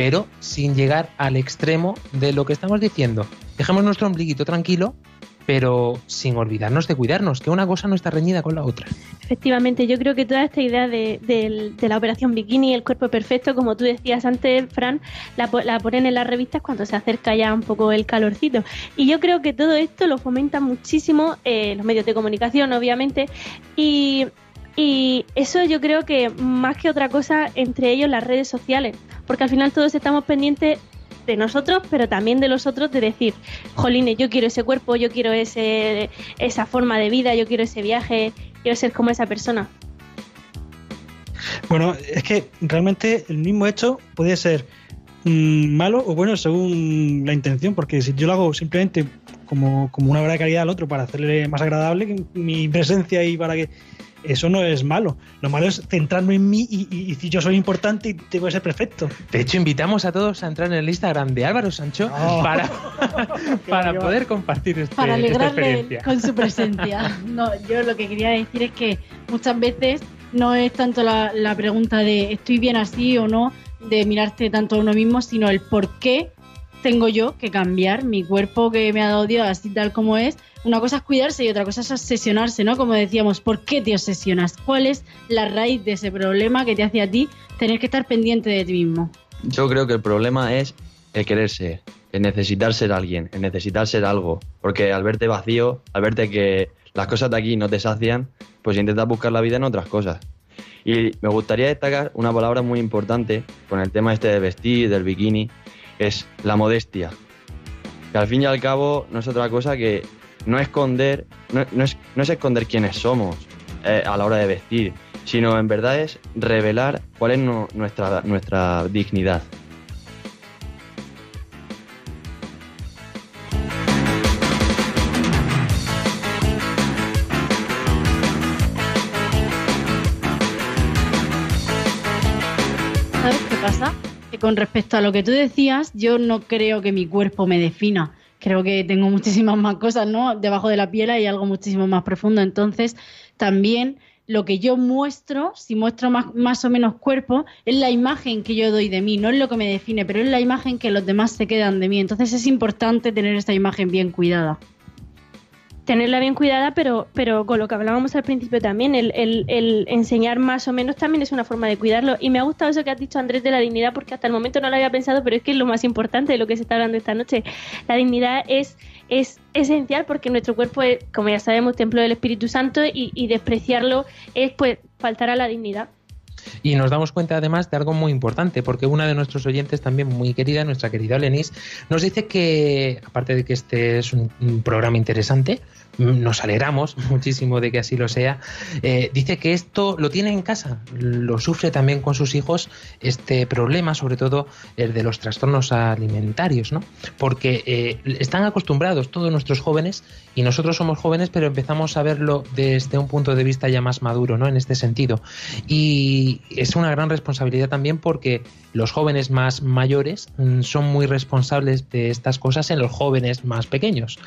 Speaker 2: pero sin llegar al extremo de lo que estamos diciendo. Dejemos nuestro ombliguito tranquilo, pero sin olvidarnos de cuidarnos, que una cosa no está reñida con la otra.
Speaker 4: Efectivamente, yo creo que toda esta idea de, la operación bikini, el cuerpo perfecto, como tú decías antes, Fran, la, la ponen en las revistas cuando se acerca ya un poco el calorcito. Y yo creo que todo esto lo fomentan muchísimo eh, los medios de comunicación, obviamente, y, y eso yo creo que más que otra cosa, entre ellos las redes sociales, porque al final todos estamos pendientes de nosotros, pero también de los otros, de decir, jolines, yo quiero ese cuerpo, yo quiero ese, esa forma de vida, yo quiero ese viaje, quiero ser como esa persona.
Speaker 5: Bueno, es que realmente el mismo hecho puede ser mm, malo o bueno según la intención, porque si yo lo hago simplemente como, como una obra de caridad al otro para hacerle más agradable mi presencia y para que eso no es malo. Lo malo es centrarme en mí y, y, y si yo soy importante y tengo que ser perfecto.
Speaker 2: De hecho, invitamos a todos a entrar en el Instagram de Álvaro Sancho para, *laughs* para poder compartir este-
Speaker 13: para
Speaker 2: esta
Speaker 13: alegrarle
Speaker 2: experiencia.
Speaker 13: con su presencia. *laughs* No, yo lo que quería decir es que muchas veces no es tanto la, la pregunta de estoy bien así o no, de mirarte tanto a uno mismo, sino el por qué tengo yo que cambiar mi cuerpo que me ha dado Dios así tal como es. Una cosa es cuidarse y otra cosa es obsesionarse, ¿no? Como decíamos, ¿por qué te obsesionas? ¿Cuál es la raíz de ese problema que te hace a ti tener que estar pendiente de ti mismo?
Speaker 3: Yo creo que el problema es el querer ser, el necesitar ser alguien, el necesitar ser algo. Porque al verte vacío, al verte que las cosas de aquí no te sacian, pues intentas buscar la vida en otras cosas. Y me gustaría destacar una palabra muy importante con el tema este de vestir, del bikini, es la modestia. Que al fin y al cabo no es otra cosa que no esconder, no, no es, no es esconder quiénes somos eh, a la hora de vestir, sino en verdad es revelar cuál es nu- nuestra, nuestra dignidad.
Speaker 13: ¿Sabes qué pasa? Que con respecto a lo que tú decías, yo no creo que mi cuerpo me defina. Creo que tengo muchísimas más cosas, ¿no? Debajo de la piel hay algo muchísimo más profundo. Entonces, también lo que yo muestro, si muestro más, más o menos cuerpo, es la imagen que yo doy de mí, no es lo que me define, pero es la imagen que los demás se quedan de mí. Entonces es importante tener esta imagen bien cuidada.
Speaker 4: Tenerla bien cuidada, pero, pero con lo que hablábamos al principio también, el, el- enseñar más o menos también es una forma de cuidarlo. Y me ha gustado eso que has dicho, Andrés, de la dignidad, porque hasta el momento no lo había pensado, pero es que es lo más importante de lo que se está hablando esta noche. La dignidad es, es esencial porque nuestro cuerpo es, como ya sabemos, templo del Espíritu Santo y, despreciarlo es pues faltar a la dignidad.
Speaker 2: Y nos damos cuenta además de algo muy importante, porque una de nuestros oyentes también muy querida, nuestra querida Lenis, nos dice que, aparte de que este es un, programa interesante, nos alegramos *laughs* muchísimo de que así lo sea, eh, dice que esto lo tiene en casa, lo sufre también con sus hijos este problema, sobre todo el de los trastornos alimentarios, ¿no? Porque eh, están acostumbrados todos nuestros jóvenes, y nosotros somos jóvenes, pero empezamos a verlo desde un punto de vista ya más maduro, ¿no? En este sentido. Y es una gran responsabilidad también porque los jóvenes más mayores mm, son muy responsables de estas cosas en los jóvenes más pequeños.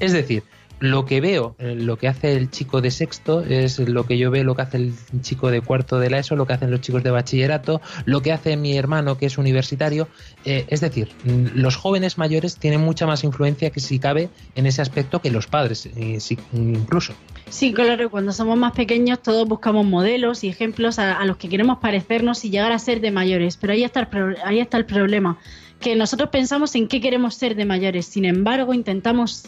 Speaker 2: Es decir, lo que veo, eh, lo que hace el chico de sexto es lo que yo veo, lo que hace el chico de cuarto de la ESO, lo que hacen los chicos de bachillerato, lo que hace mi hermano que es universitario. Eh, es decir, mm, los jóvenes mayores tienen mucha más influencia que si cabe en ese aspecto que los padres, eh, incluso.
Speaker 13: Sí, claro, cuando somos más pequeños todos buscamos modelos y ejemplos a, a los que queremos parecernos y llegar a ser de mayores, pero ahí está, el pro- ahí está el problema, que nosotros pensamos en qué queremos ser de mayores, sin embargo intentamos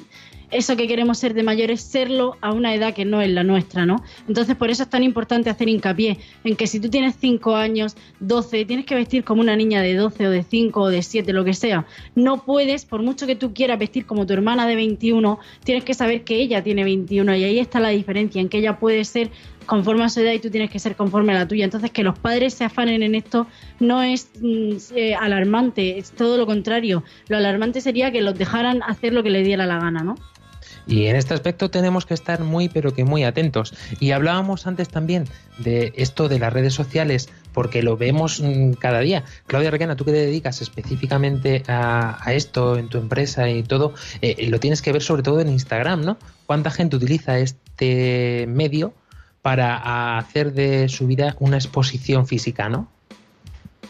Speaker 13: eso que queremos ser de mayores, serlo a una edad que no es la nuestra, ¿no? Entonces, por eso es tan importante hacer hincapié en que si tú tienes 5 años, 12, tienes que vestir como una niña de 12 o de 5 o de 7, lo que sea. No puedes, por mucho que tú quieras vestir como tu hermana de 21, tienes que saber que ella tiene 21 y ahí está la diferencia, en que ella puede ser conforme a su edad y tú tienes que ser conforme a la tuya. Entonces, que los padres se afanen en esto no es mm, eh, alarmante, es todo lo contrario. Lo alarmante sería que los dejaran hacer lo que les diera la gana, ¿no?
Speaker 2: Y en este aspecto tenemos que estar muy, pero que muy atentos. Y hablábamos antes también de esto de las redes sociales, porque lo vemos mm, cada día. Claudia Requena, tú que te dedicas específicamente a, esto en tu empresa y todo, eh, lo tienes que ver sobre todo en Instagram, ¿no? ¿Cuánta gente utiliza este medio para hacer de su vida una exposición física, ¿no?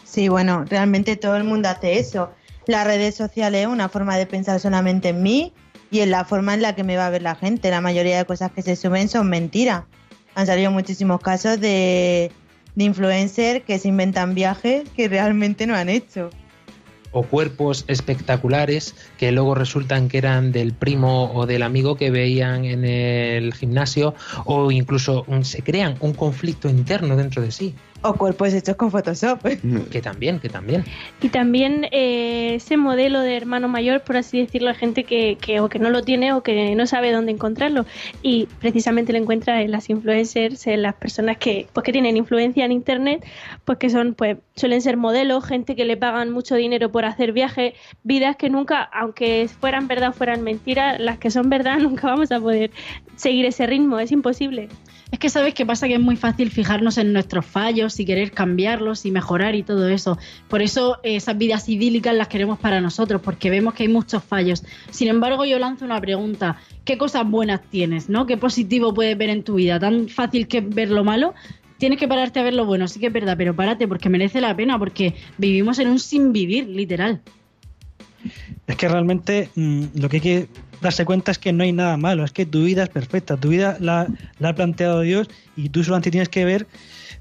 Speaker 6: Sí, bueno, realmente todo el mundo hace eso. Las redes sociales es una forma de pensar solamente en mí y en la forma en la que me va a ver la gente. La mayoría de cosas que se suben son mentiras. Han salido muchísimos casos de, de influencers que se inventan viajes que realmente no han hecho.
Speaker 2: O cuerpos espectaculares que luego resultan que eran del primo o del amigo que veían en el gimnasio o incluso se crean un conflicto interno dentro de sí.
Speaker 6: O cuerpos hechos con Photoshop. *laughs* *laughs*
Speaker 2: Que también, que también.
Speaker 4: Y también eh, ese modelo de hermano mayor, por así decirlo, hay gente que, que o que no lo tiene o que no sabe dónde encontrarlo. Y precisamente lo encuentra en las influencers, en las personas que, pues, que tienen influencia en internet, pues que son, pues, suelen ser modelos, gente que le pagan mucho dinero por hacer viajes, vidas que nunca, aunque fueran verdad o fueran mentiras, las que son verdad *laughs* nunca vamos a poder seguir ese ritmo, es imposible.
Speaker 13: Es que sabes qué pasa que es muy fácil fijarnos en nuestros fallos y querer cambiarlos y mejorar y todo eso. Por eso eh, esas vidas idílicas las queremos para nosotros, porque vemos que hay muchos fallos. Sin embargo, yo lanzo una pregunta. ¿Qué cosas buenas tienes? ¿no? ¿Qué positivo puedes ver en tu vida? ¿Tan fácil que ver lo malo? Tienes que pararte a ver lo bueno, sí que es verdad, pero párate porque merece la pena, porque vivimos en un sin vivir, literal.
Speaker 5: Es que realmente mm, lo que hay que darse cuenta es que no hay nada malo, es que tu vida es perfecta, tu vida la, la ha planteado Dios y tú solamente tienes que ver,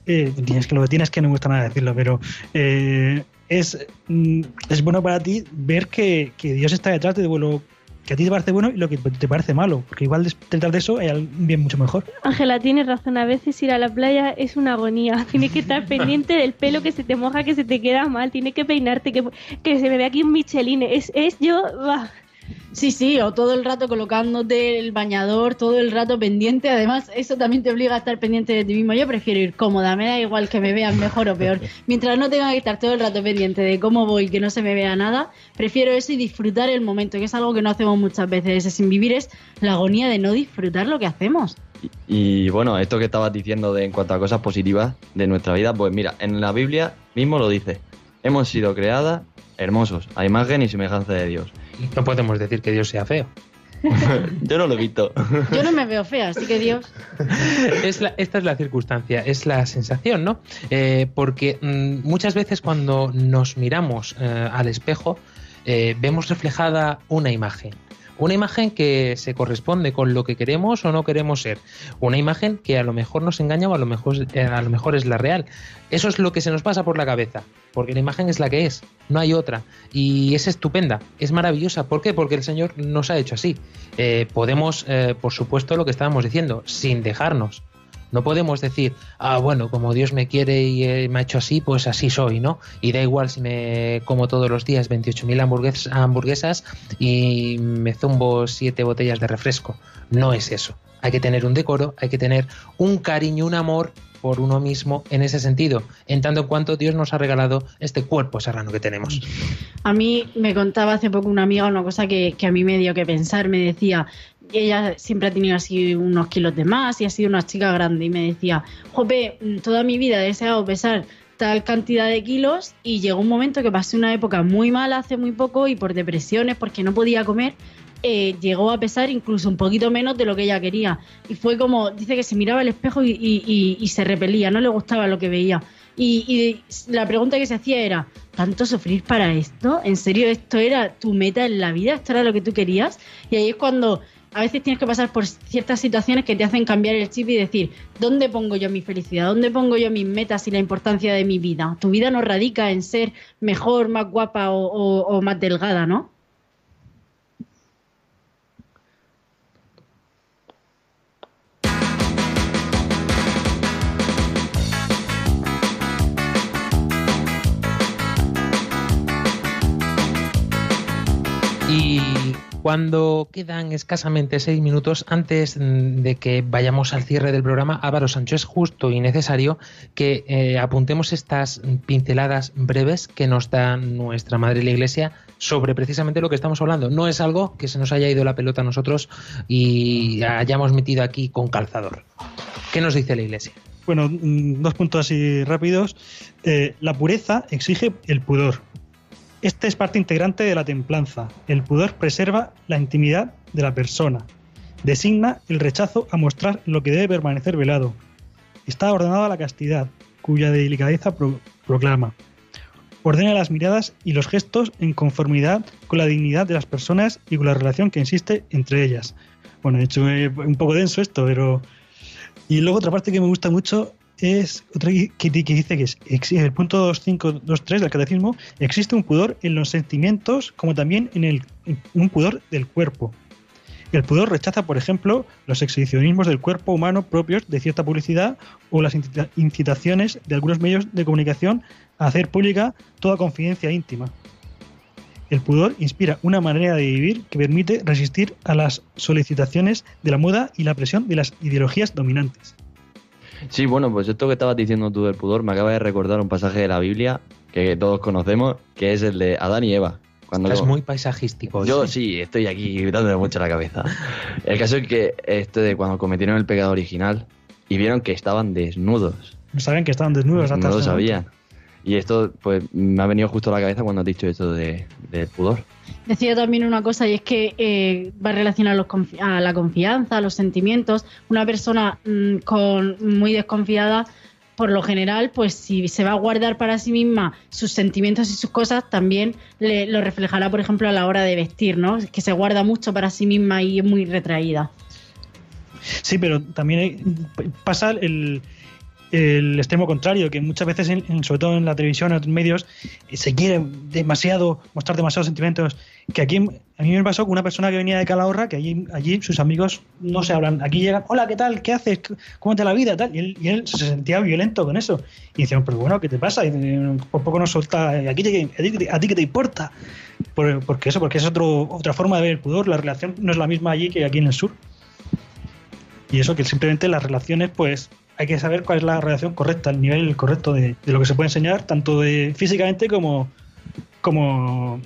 Speaker 5: eh, tienes que lo que tienes que no me gusta nada decirlo, pero eh, es, mm, es bueno para ti ver que, que Dios está detrás de lo que a ti te parece bueno y lo que te parece malo, porque igual detrás de eso hay un bien mucho mejor.
Speaker 4: Ángela, tienes razón, a veces ir a la playa es una agonía. *laughs* Tienes que estar pendiente del pelo que se te moja, que se te queda mal, tienes que peinarte, que, que se me ve aquí un Michelin. Es, es yo... bah.
Speaker 13: Sí, sí, o todo el rato colocándote el bañador, todo el rato pendiente. Además, eso también te obliga a estar pendiente de ti mismo. Yo prefiero ir cómoda, me da igual que me vean mejor o peor. *laughs* Mientras no tenga que estar todo el rato pendiente de cómo voy, que no se me vea nada, prefiero eso y disfrutar el momento, que es algo que no hacemos muchas veces. Ese sin vivir es la agonía de no disfrutar lo que hacemos.
Speaker 3: Y bueno, esto que estabas diciendo de en cuanto a cosas positivas de nuestra vida, pues mira, en la Biblia mismo lo dice. Hemos sido creadas hermosos, a imagen y semejanza de Dios.
Speaker 2: No podemos decir que Dios sea feo. *laughs*
Speaker 3: Yo no lo he visto.
Speaker 13: Yo no me veo fea, así que Dios.
Speaker 2: Es la- esta es la circunstancia, es la sensación, ¿no? Eh, porque mm, muchas veces cuando nos miramos eh, al espejo eh, vemos reflejada una imagen. Una imagen que se corresponde con lo que queremos o no queremos ser. Una imagen que a lo mejor nos engaña o a lo mejor, eh, a lo mejor es la real. Eso es lo que se nos pasa por la cabeza, porque la imagen es la que es, no hay otra. Y es estupenda, es maravillosa. ¿Por qué? Porque el Señor nos ha hecho así. Eh, podemos, eh, por supuesto, lo que estábamos diciendo, sin dejarnos. No podemos decir, ah, bueno, como Dios me quiere y eh, me ha hecho así, pues así soy, ¿no? Y da igual si me como todos los días 28.000 hamburgues- hamburguesas y me zumbo siete botellas de refresco. No es eso. Hay que tener un decoro, hay que tener un cariño, un amor por uno mismo en ese sentido, en tanto en cuanto Dios nos ha regalado este cuerpo serrano que tenemos.
Speaker 13: A mí me contaba hace poco una amiga una cosa que, que a mí me dio que pensar. Me decía, ella siempre ha tenido así unos kilos de más y ha sido una chica grande. Y me decía, Jope, mm, toda mi vida he deseado pesar tal cantidad de kilos y llegó un momento que pasé una época muy mala hace muy poco y por depresiones, porque no podía comer, eh, llegó a pesar incluso un poquito menos de lo que ella quería. Y fue como, dice que se miraba al espejo y, y- y- y se repelía, no le gustaba lo que veía. Y, y la pregunta que se hacía era, ¿tanto sufrir para esto? ¿En serio esto era tu meta en la vida? ¿Esto era lo que tú querías? Y ahí es cuando a veces tienes que pasar por ciertas situaciones que te hacen cambiar el chip y decir, ¿dónde pongo yo mi felicidad? ¿Dónde pongo yo mis metas y la importancia de mi vida? Tu vida no radica en ser mejor, más guapa o, o- más delgada, ¿no?
Speaker 2: Cuando quedan escasamente seis minutos antes mm, de que vayamos al cierre del programa, Álvaro Sancho, es justo y necesario que eh, apuntemos estas pinceladas breves que nos da nuestra Madre la Iglesia sobre precisamente lo que estamos hablando. No es algo que se nos haya ido la pelota a nosotros y hayamos metido aquí con calzador. ¿Qué nos dice la Iglesia?
Speaker 5: Bueno, mm, dos puntos así rápidos. Eh, la pureza exige el pudor. Esta es parte integrante de la templanza. El pudor preserva la intimidad de la persona. Designa el rechazo a mostrar lo que debe permanecer velado. Está ordenada la castidad, cuya delicadeza pro- proclama. Ordena las miradas y los gestos en conformidad con la dignidad de las personas y con la relación que existe entre ellas. Bueno, de hecho, es un poco denso esto, pero y luego otra parte que me gusta mucho es otra que, dice que es el punto 2523 del catecismo, existe un pudor en los sentimientos como también en, el, un pudor del cuerpo. El pudor rechaza, por ejemplo, los exhibicionismos del cuerpo humano propios de cierta publicidad o las incita- incitaciones de algunos medios de comunicación a hacer pública toda confidencia íntima. El pudor inspira una manera de vivir que permite resistir a las solicitaciones de la moda y la presión de las ideologías dominantes.
Speaker 3: Sí, bueno, pues esto que estabas diciendo tú del pudor me acaba de recordar un pasaje de la Biblia que todos conocemos, que es el de Adán y Eva. Cuando
Speaker 2: Estás muy paisajístico.
Speaker 3: Yo
Speaker 2: hoy.
Speaker 3: sí, estoy aquí dándole mucho la cabeza. *laughs* El caso es que este de cuando cometieron el pecado original y vieron que estaban desnudos.
Speaker 5: No saben que estaban desnudos hasta
Speaker 3: no lo
Speaker 5: momento.
Speaker 3: Y esto, pues, me ha venido justo a la cabeza cuando has dicho esto de, del pudor.
Speaker 13: Decía también una cosa y es que eh, va relacionado los confi- a la confianza, a los sentimientos. Una persona mm, con muy desconfiada, por lo general, pues si se va a guardar para sí misma sus sentimientos y sus cosas, también le, lo reflejará, por ejemplo, a la hora de vestir, ¿no? Que se guarda mucho para sí misma y es muy retraída.
Speaker 5: Sí, pero también hay- pasa el, el extremo contrario, que muchas veces, en- sobre todo en la televisión, en otros medios, eh, se quiere demasiado, mostrar demasiados sentimientos. Que aquí, a mí me pasó con una persona que venía de Calahorra, que allí, allí sus amigos no se hablan. Aquí llegan, hola, ¿qué tal? ¿Qué haces? ¿Cómo te la vida? Tal. Y, él, y él se sentía violento con eso. Y decían, pero bueno, ¿qué te pasa? Y eh, por poco nos solta, "Eh, aquí te- a, ti, qué te importa? Por- porque eso, porque es otro, otra forma de ver el pudor. La relación no es la misma allí que aquí en el sur. Y eso que simplemente las relaciones, pues hay que saber cuál es la relación correcta, el nivel correcto de, de lo que se puede enseñar, tanto de físicamente como, como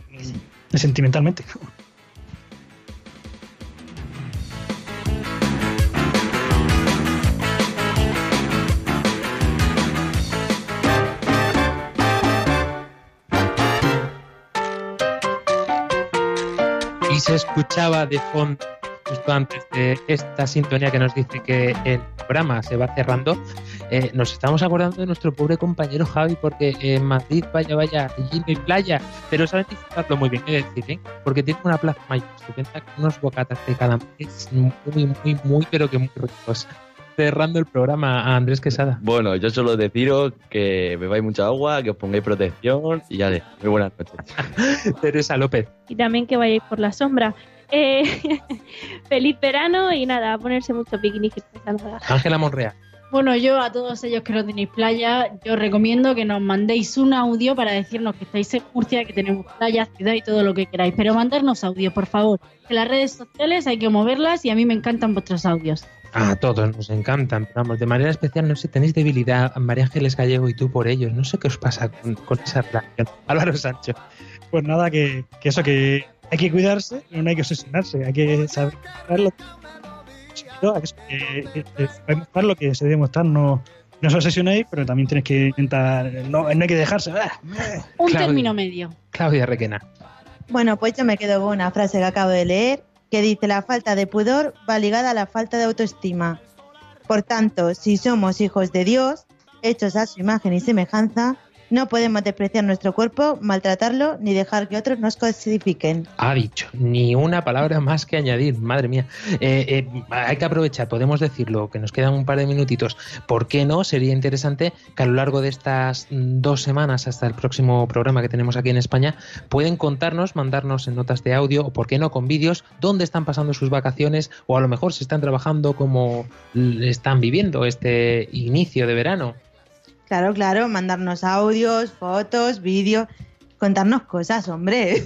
Speaker 5: sentimentalmente.
Speaker 2: Y se escuchaba de fondo, justo antes de esta sintonía que nos dice que el programa se va cerrando, eh, nos estamos acordando de nuestro pobre compañero Javi, porque en Madrid, vaya, vaya, allí no hay playa, pero saben disfrutarlo muy bien, es decir, ¿eh? porque tiene una plaza mayor estupenda con unos bocatas de calamares muy, muy, muy, pero que muy ricos. Cerrando el programa a Andrés Quesada.
Speaker 3: Bueno, yo solo deciros que bebáis mucha agua, que os pongáis protección y ya de. Muy buenas noches. *laughs*
Speaker 2: Teresa López.
Speaker 4: Y también que vayáis por la sombra. Eh, *laughs* feliz verano y nada, a ponerse mucho picnic.
Speaker 2: Ángela Monreal.
Speaker 13: Bueno, yo a todos ellos que no tenéis playa, yo os recomiendo que nos mandéis un audio para decirnos que estáis en Murcia, que tenemos playa, ciudad y todo lo que queráis. Pero mandarnos audio, por favor. Que las redes sociales hay que moverlas y a mí me encantan vuestros audios.
Speaker 2: A todos nos encantan, pero vamos, de manera especial, no sé, tenéis debilidad, María Ángeles Gallego y tú por ellos. No sé qué os pasa con, con esa relación. Álvaro Sancho.
Speaker 5: Pues nada, que, que eso, que hay que cuidarse, pero no hay que obsesionarse, hay que saber lo que, que hay que mostrar lo que se debe mostrar, no, no os obsesionéis, pero también tenéis que intentar, no, no hay que dejarse. ¡ah!
Speaker 13: Un
Speaker 5: Claudia.
Speaker 13: término medio.
Speaker 2: Claudia Requena.
Speaker 6: Bueno, pues yo me quedo con una frase que acabo de leer que dice la falta de pudor va ligada a la falta de autoestima. Por tanto, si somos hijos de Dios, hechos a su imagen y semejanza, no podemos despreciar nuestro cuerpo, maltratarlo ni dejar que otros nos cosifiquen.
Speaker 2: Ha dicho, ni una palabra más que añadir, madre mía. Eh, eh, hay que aprovechar, podemos decirlo, que nos quedan un par de minutitos. ¿Por qué no? Sería interesante que a lo largo de estas dos semanas hasta el próximo programa que tenemos aquí en España, pueden contarnos, mandarnos en notas de audio o, por qué no, con vídeos, dónde están pasando sus vacaciones o a lo mejor si están trabajando como están viviendo este inicio de verano.
Speaker 6: Claro, claro, mandarnos audios, fotos, vídeos. contarnos cosas, hombre.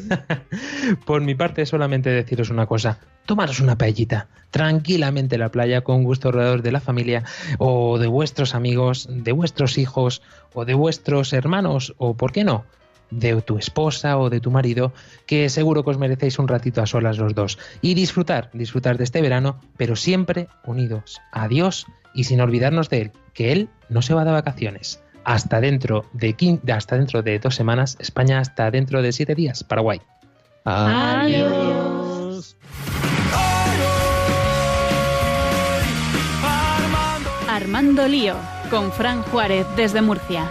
Speaker 6: *laughs*
Speaker 2: Por mi parte, solamente deciros una cosa. Tomaros una paellita, tranquilamente en la playa, con gusto alrededor de la familia, o de vuestros amigos, de vuestros hijos, o de vuestros hermanos, o, ¿por qué no?, de tu esposa o de tu marido, que seguro que os merecéis un ratito a solas los dos. Y disfrutar, disfrutar de este verano, pero siempre unidos a Dios y sin olvidarnos de Él, que Él no se va de vacaciones. Hasta dentro de, hasta dentro de dos semanas, España hasta dentro de siete días, Paraguay.
Speaker 15: Adiós. Armando Lío, con Fran Juárez desde Murcia.